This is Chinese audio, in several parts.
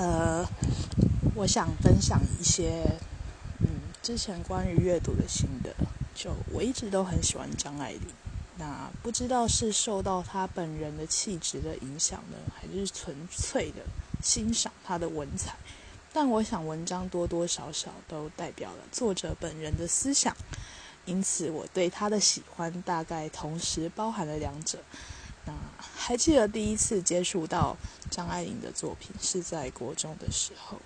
呃，我想分享一些，嗯，之前关于阅读的心得。就我一直都很喜欢张爱玲，那不知道是受到她本人的气质的影响呢，还是纯粹的欣赏她的文采？但我想文章多多少少都代表了作者本人的思想，因此我对她的喜欢大概同时包含了两者。那还记得第一次接触到张爱玲的作品是在国中的时候，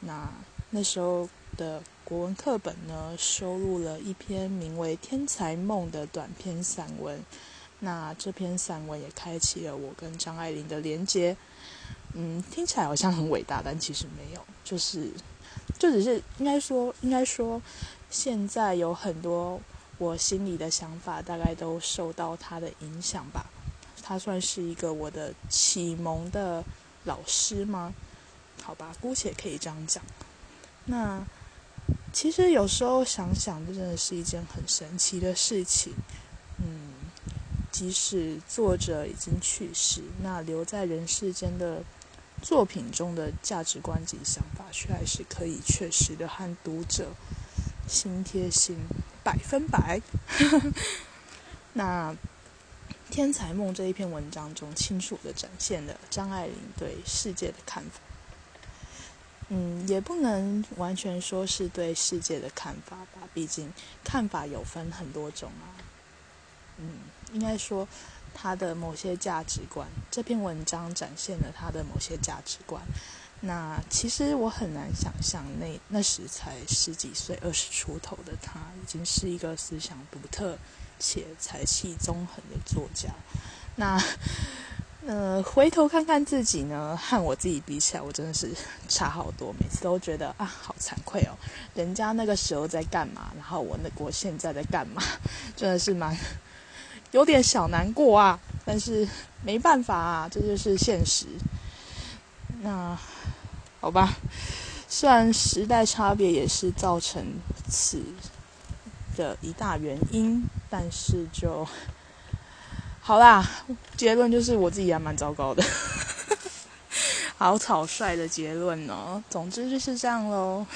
那那时候的国文课本呢，收录了一篇名为《天才梦》的短篇散文。那这篇散文也开启了我跟张爱玲的连接。嗯，听起来好像很伟大，但其实没有，就是就只是应该说，应该说，现在有很多我心里的想法，大概都受到他的影响吧。他算是一个我的启蒙的老师吗？好吧，姑且可以这样讲。那其实有时候想想，这真的是一件很神奇的事情。嗯，即使作者已经去世，那留在人世间的作品中的价值观及想法，却还是可以确实的和读者心贴心，百分百。那。《天才梦》这一篇文章中，清楚的展现了张爱玲对世界的看法。嗯，也不能完全说是对世界的看法吧，毕竟看法有分很多种啊。嗯，应该说她的某些价值观，这篇文章展现了她的某些价值观。那其实我很难想象，那那时才十几岁、二十出头的他，已经是一个思想独特。且才气纵横的作家，那呃，回头看看自己呢，和我自己比起来，我真的是差好多。每次都觉得啊，好惭愧哦，人家那个时候在干嘛，然后我那我现在在干嘛，真的是蛮有点小难过啊。但是没办法啊，这就是现实。那好吧，虽然时代差别也是造成此。的一大原因，但是就好啦。结论就是我自己还蛮糟糕的，好草率的结论哦。总之就是这样喽。